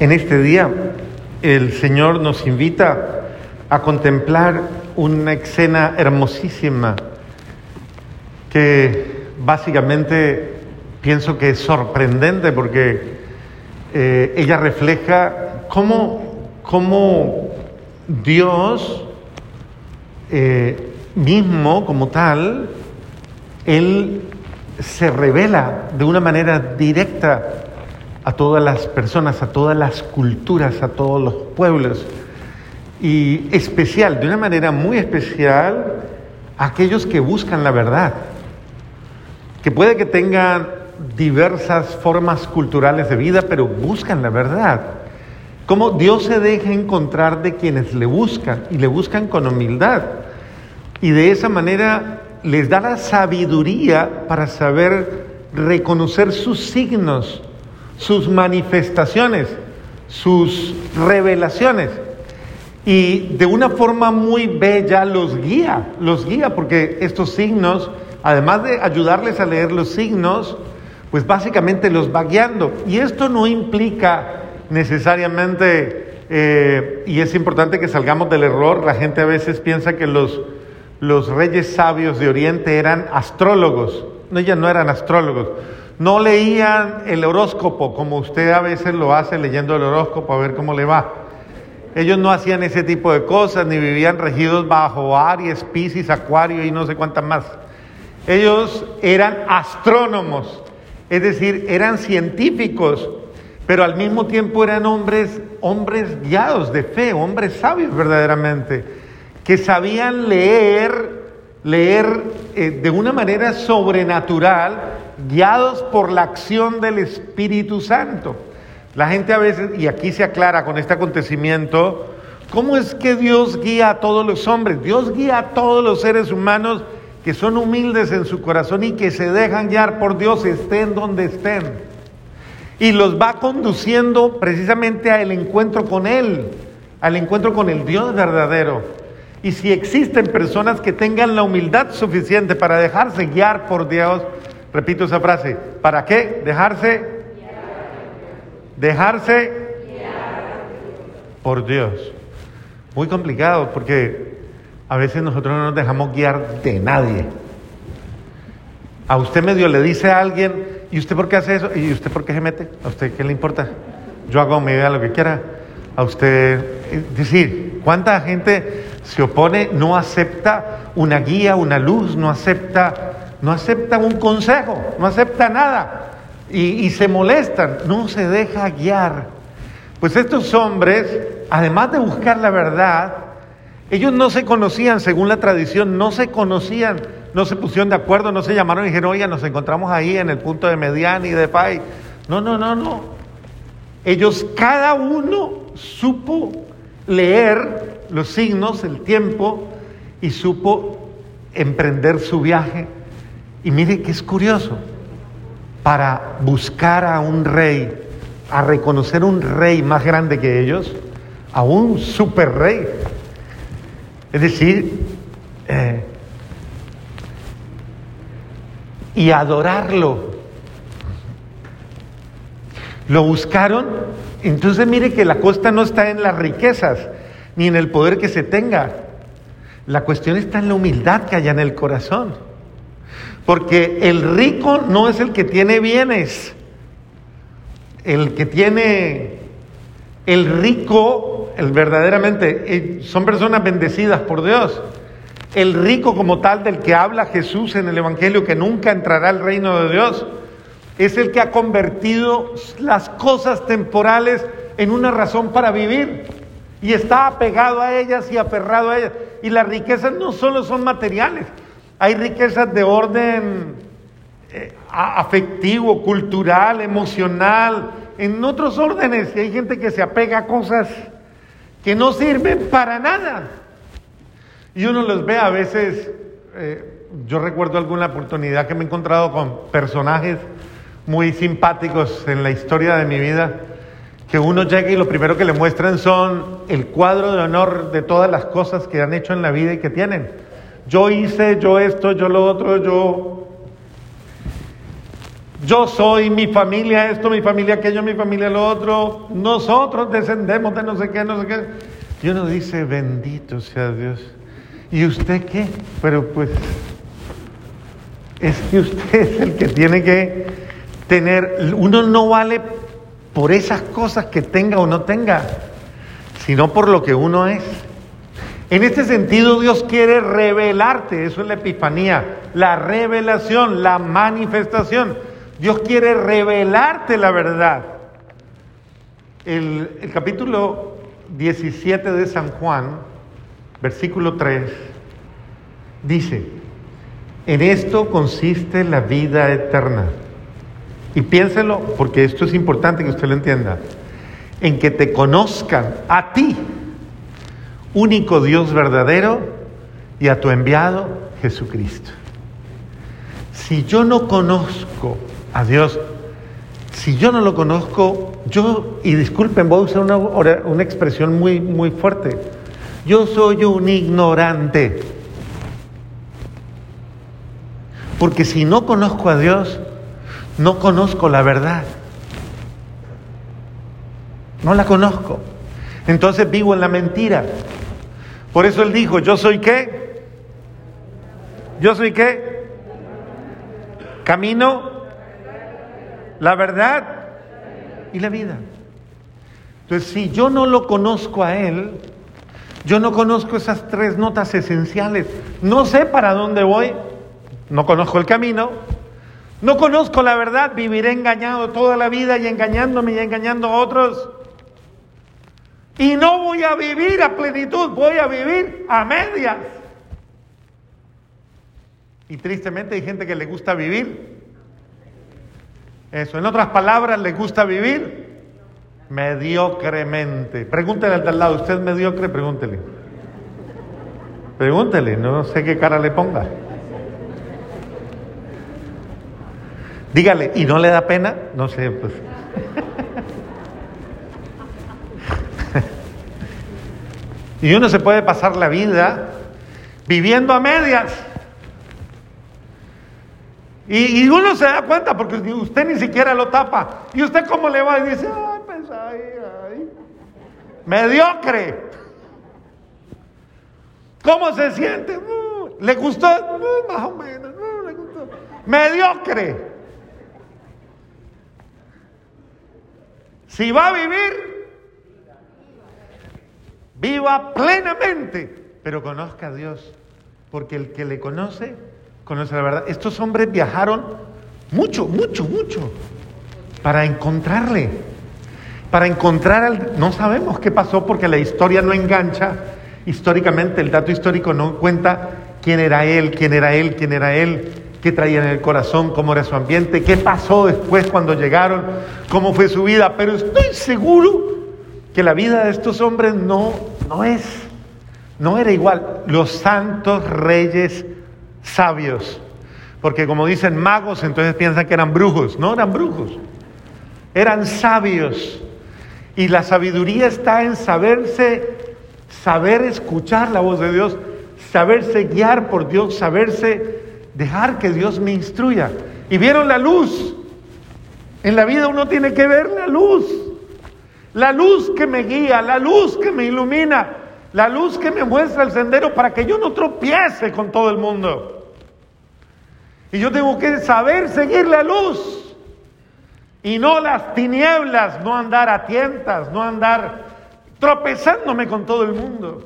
En este día el Señor nos invita a contemplar una escena hermosísima que básicamente pienso que es sorprendente porque eh, ella refleja cómo, cómo Dios eh, mismo como tal, Él se revela de una manera directa a todas las personas, a todas las culturas, a todos los pueblos. Y especial, de una manera muy especial, a aquellos que buscan la verdad, que puede que tengan diversas formas culturales de vida, pero buscan la verdad. Como Dios se deja encontrar de quienes le buscan y le buscan con humildad. Y de esa manera les da la sabiduría para saber reconocer sus signos sus manifestaciones, sus revelaciones. Y de una forma muy bella los guía, los guía, porque estos signos, además de ayudarles a leer los signos, pues básicamente los va guiando. Y esto no implica necesariamente, eh, y es importante que salgamos del error, la gente a veces piensa que los, los reyes sabios de Oriente eran astrólogos. No, ellos no eran astrólogos. No leían el horóscopo como usted a veces lo hace leyendo el horóscopo a ver cómo le va. Ellos no hacían ese tipo de cosas, ni vivían regidos bajo Aries, Pisces, Acuario y no sé cuántas más. Ellos eran astrónomos, es decir, eran científicos, pero al mismo tiempo eran hombres, hombres guiados de fe, hombres sabios verdaderamente, que sabían leer, leer eh, de una manera sobrenatural guiados por la acción del Espíritu Santo. La gente a veces, y aquí se aclara con este acontecimiento, ¿cómo es que Dios guía a todos los hombres? Dios guía a todos los seres humanos que son humildes en su corazón y que se dejan guiar por Dios, estén donde estén. Y los va conduciendo precisamente al encuentro con Él, al encuentro con el Dios verdadero. Y si existen personas que tengan la humildad suficiente para dejarse guiar por Dios, Repito esa frase. ¿Para qué? Dejarse. Dejarse por Dios. Muy complicado porque a veces nosotros no nos dejamos guiar de nadie. A usted medio le dice a alguien, ¿y usted por qué hace eso? ¿Y usted por qué se mete? ¿A usted qué le importa? Yo hago mi vida lo que quiera. A usted, decir, ¿cuánta gente se opone, no acepta una guía, una luz, no acepta no aceptan un consejo, no acepta nada y, se molestan, no se deja guiar. Pues estos hombres, además de buscar la verdad, ellos no se conocían, según la tradición, no se conocían, no se pusieron de acuerdo, no se llamaron y dijeron, oye, nos encontramos ahí en el punto de Mediana y de Pai. No, no, no, no. Ellos, cada uno supo leer los signos, el tiempo, y supo emprender su viaje y mire que es curioso, para buscar a un rey, a reconocer un rey más grande que ellos, a un super rey. Es decir, eh, y adorarlo. Lo buscaron, entonces mire que la costa no está en las riquezas, ni en el poder que se tenga. La cuestión está en la humildad que haya en el corazón. Porque el rico no es el que tiene bienes. El que tiene, el rico, el verdaderamente, eh, son personas bendecidas por Dios. El rico como tal del que habla Jesús en el Evangelio, que nunca entrará al reino de Dios, es el que ha convertido las cosas temporales en una razón para vivir. Y está apegado a ellas y aferrado a ellas. Y las riquezas no solo son materiales, hay riquezas de orden eh, afectivo, cultural, emocional, en otros órdenes. Y hay gente que se apega a cosas que no sirven para nada. Y uno los ve a veces, eh, yo recuerdo alguna oportunidad que me he encontrado con personajes muy simpáticos en la historia de mi vida, que uno llega y lo primero que le muestran son el cuadro de honor de todas las cosas que han hecho en la vida y que tienen yo hice, yo esto, yo lo otro, yo... Yo soy mi familia esto, mi familia aquello, mi familia lo otro. Nosotros descendemos de no sé qué, no sé qué. Y uno dice, bendito sea Dios. ¿Y usted qué? Pero pues es que usted es el que tiene que tener, uno no vale por esas cosas que tenga o no tenga, sino por lo que uno es. En este sentido Dios quiere revelarte, eso es la epifanía, la revelación, la manifestación. Dios quiere revelarte la verdad. El, capítulo 17 de San Juan, versículo 3, dice, en esto consiste la vida eterna. Y piénselo, porque esto es importante que usted lo entienda, en que te conozcan a ti, único Dios verdadero, y a tu enviado Jesucristo. Si yo no conozco a Dios, si yo no lo conozco, yo, y disculpen, voy a usar una, una expresión muy, muy fuerte, yo soy un ignorante. Porque si no conozco a Dios, no conozco la verdad. No la conozco. Entonces vivo en la mentira. Por eso él dijo, yo soy qué? Yo soy qué? Camino, la verdad y la vida. Entonces, si yo no lo conozco a él, yo no conozco esas tres notas esenciales. No sé para dónde voy, no conozco el camino, no conozco la verdad, viviré engañado toda la vida y engañándome y engañando a otros. Y no voy a vivir a plenitud, voy a vivir a medias. Y tristemente hay gente que le gusta vivir. Eso, en otras palabras, le gusta vivir mediocremente. Pregúntele al de lado, ¿usted es mediocre? Pregúntele. Pregúntele, no sé qué cara le ponga. Dígale, ¿y no le da pena? No sé, pues. y uno se puede pasar la vida viviendo a medias. Y, uno se da cuenta porque usted ni siquiera lo tapa. ¿Y usted cómo le va? Y dice, ay, pues ay, ay. Mediocre. ¿Cómo se siente? Uh, ¿Le gustó? Uh, más o menos. Uh, le gustó. Mediocre. Si va a vivir, viva plenamente, pero conozca a Dios, porque el que le conoce, conoce la verdad. Estos hombres viajaron mucho, mucho, mucho para encontrarle, para encontrar al... No sabemos qué pasó porque la historia no engancha. Históricamente el dato histórico no cuenta quién era él, quién era él, quién era él qué traía en el corazón, cómo era su ambiente, qué pasó después cuando llegaron, cómo fue su vida, pero estoy seguro que la vida de estos hombres no, no es, no era igual. Los santos reyes sabios, porque como dicen magos, entonces piensan que eran brujos, no eran brujos, eran sabios. Y la sabiduría está en saberse, saber escuchar la voz de Dios, saberse guiar por Dios, saberse dejar que Dios me instruya. Y vieron la luz. En la vida uno tiene que ver la luz. La luz que me guía, la luz que me ilumina, la luz que me muestra el sendero para que yo no tropiece con todo el mundo. Y yo tengo que saber seguir la luz y no las tinieblas, no andar a tientas, no andar tropezándome con todo el mundo,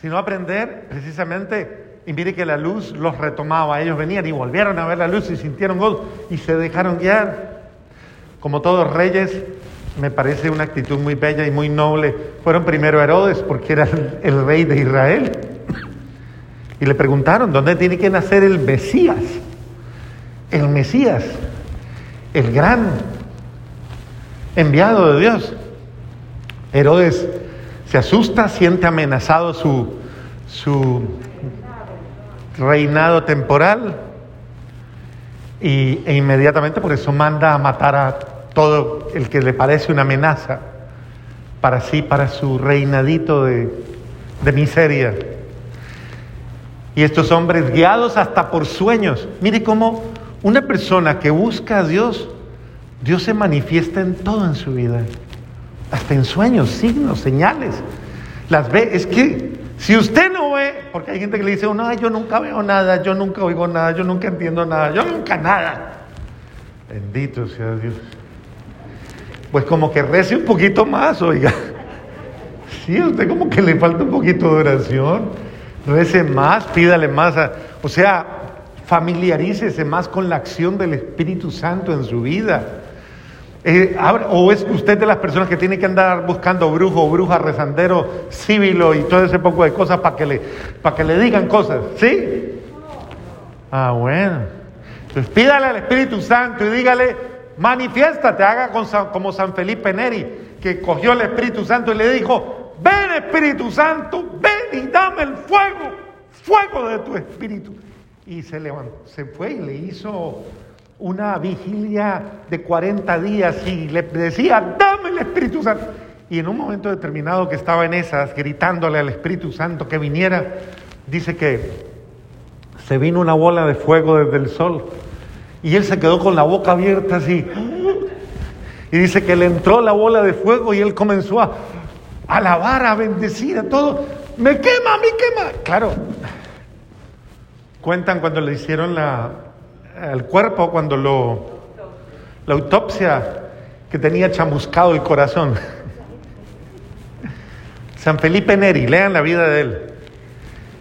sino aprender precisamente y mire que la luz los retomaba. Ellos venían y volvieron a ver la luz y sintieron gozo y se dejaron guiar. Como todos reyes, me parece una actitud muy bella y muy noble. Fueron primero Herodes porque era el, rey de Israel. Y le preguntaron, ¿dónde tiene que nacer el Mesías? El Mesías, el gran enviado de Dios. Herodes se asusta, siente amenazado su, su reinado temporal y, e inmediatamente por eso manda a matar a todo el que le parece una amenaza para sí, para su reinadito de, de miseria. Y estos hombres guiados hasta por sueños, mire cómo Una persona que busca a Dios, Dios se manifiesta en todo en su vida, hasta en sueños, signos, señales. Las ve, es que si usted no ve, porque hay gente que le dice, no, yo nunca veo nada, yo nunca oigo nada, yo nunca entiendo nada, yo nunca nada. Bendito sea Dios. Pues como que rece un poquito más, oiga. Sí, usted como que le falta un poquito de oración. Rece más, pídale más. o sea, familiarícese más con la acción del Espíritu Santo en su vida. Eh, ¿O es usted de las personas que tiene que andar buscando brujo, bruja, rezandero, cívilo y todo ese poco de cosas para que le, para que le digan cosas? ¿Sí? Ah, bueno. Entonces pídale al Espíritu Santo y dígale, manifiéstate, haga como San Felipe Neri, que cogió el Espíritu Santo y le dijo, ven Espíritu Santo, ven y dame el fuego, fuego de tu Espíritu. Y se levantó, se fue y le hizo una vigilia de 40 días y le decía, dame el Espíritu Santo. Y en un momento determinado que estaba en esas, gritándole al Espíritu Santo que viniera, dice que se vino una bola de fuego desde el sol y él se quedó con la boca abierta así. Y dice que le entró la bola de fuego y él comenzó a alabar, a bendecir a todo. Me quema, me quema. Claro, cuentan cuando le hicieron la, el cuerpo, cuando lo, la autopsia, que tenía chamuscado el corazón. San Felipe Neri, lean la vida de él.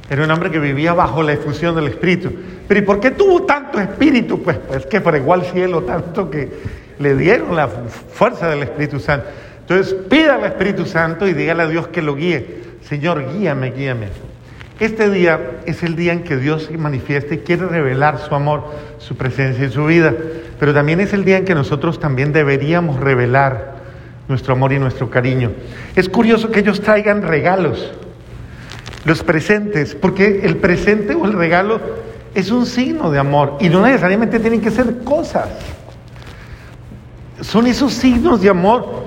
Era un hombre que vivía bajo la efusión del Espíritu. Pero ¿y por qué tuvo tanto Espíritu? Pues, pues que fregó al cielo tanto que le dieron la fuerza del Espíritu Santo. Entonces pida al Espíritu Santo y dígale a Dios que lo guíe. Señor, guíame, guíame. Este día es el día en que Dios se manifiesta y quiere revelar su amor, su presencia en su vida. Pero también es el día en que nosotros también deberíamos revelar nuestro amor y nuestro cariño. Es curioso que ellos traigan regalos los presentes, porque el presente o el regalo es un signo de amor y no necesariamente tienen que ser cosas. Son esos signos de amor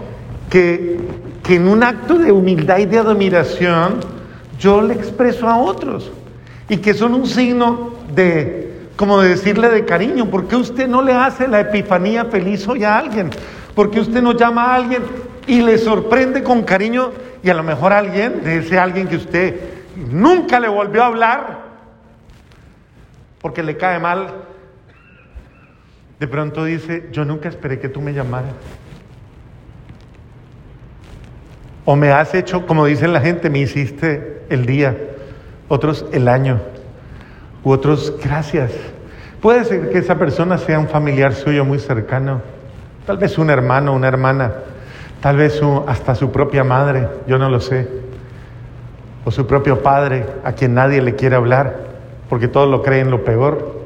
que, que en un acto de humildad y de admiración yo le expreso a otros y que son un signo de, como de decirle de cariño, ¿por qué usted no le hace la epifanía feliz hoy a alguien? ¿Por qué usted no llama a alguien y le sorprende con cariño y a lo mejor alguien, de ese alguien que usted nunca le volvió a hablar porque le cae mal, de pronto dice, yo nunca esperé que tú me llamaras. O me has hecho, como dicen la gente, me hiciste el día, otros el año, u otros gracias. Puede ser que esa persona sea un familiar suyo muy cercano, tal vez un hermano, una hermana, tal vez hasta su propia madre, yo no lo sé o su propio padre a quien nadie le quiere hablar, porque todos lo creen lo peor.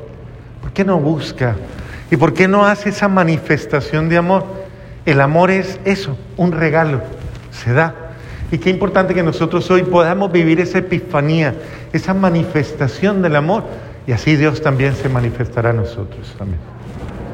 ¿Por qué no busca? ¿Y por qué no hace esa manifestación de amor? El amor es eso, un regalo, se da. Y qué importante que nosotros hoy podamos vivir esa epifanía, esa manifestación del amor, y así Dios también se manifestará a nosotros. Amén.